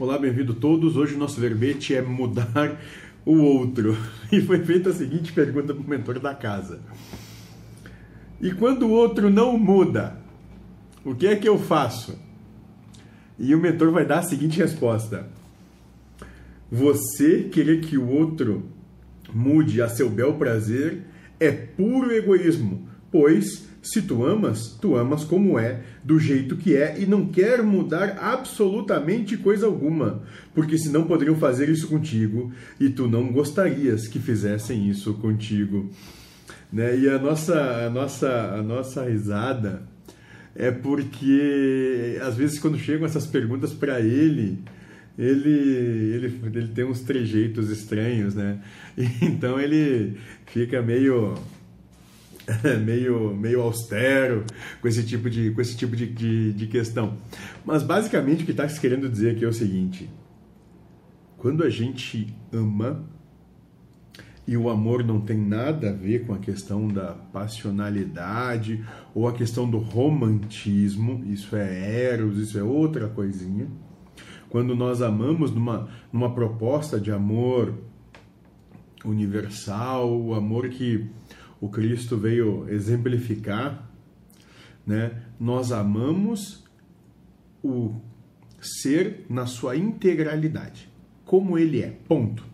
Olá, bem-vindo todos. Hoje o nosso verbete é mudar o outro. E foi feita a seguinte pergunta para o mentor da casa: E quando o outro não muda, o que é que eu faço? E o mentor vai dar a seguinte resposta: Você querer que o outro mude a seu bel prazer é puro egoísmo, pois se tu amas, tu amas como é, do jeito que é e não quer mudar absolutamente coisa alguma, porque senão poderiam fazer isso contigo e tu não gostarias que fizessem isso contigo. Né? E a nossa, a nossa, a nossa risada é porque às vezes quando chegam essas perguntas para ele, ele, ele, ele tem uns trejeitos estranhos, né? Então ele fica meio meio, meio austero com esse tipo de, com esse tipo de, de, de questão. Mas basicamente o que está se querendo dizer aqui é o seguinte: quando a gente ama, e o amor não tem nada a ver com a questão da passionalidade ou a questão do romantismo, isso é eros, isso é outra coisinha. Quando nós amamos numa, numa proposta de amor universal, o amor que o Cristo veio exemplificar, né? Nós amamos o ser na sua integralidade, como ele é. Ponto.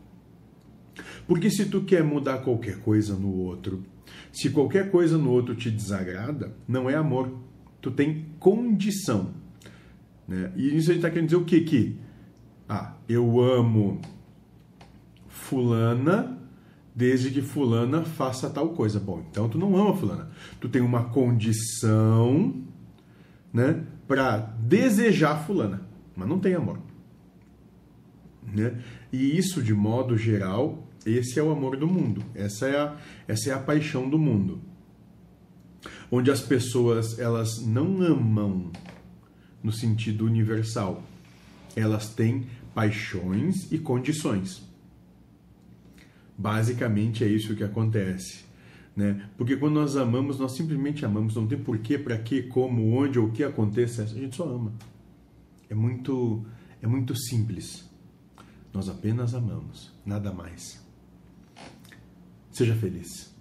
Porque se tu quer mudar qualquer coisa no outro, se qualquer coisa no outro te desagrada, não é amor. Tu tem condição. Né? E isso a gente está querendo dizer o quê? Que, ah, eu amo fulana desde que fulana faça tal coisa. Bom, então tu não ama fulana. Tu tem uma condição, né, para desejar fulana, mas não tem amor. Né? E isso, de modo geral, esse é o amor do mundo. Essa é a, essa é a paixão do mundo. Onde as pessoas, elas não amam no sentido universal. Elas têm paixões e condições. Basicamente é isso que acontece. Né? Porque quando nós amamos, nós simplesmente amamos, não tem porquê, para que, como, onde ou o que aconteça, a gente só ama. É muito, é muito simples. Nós apenas amamos, nada mais. Seja feliz.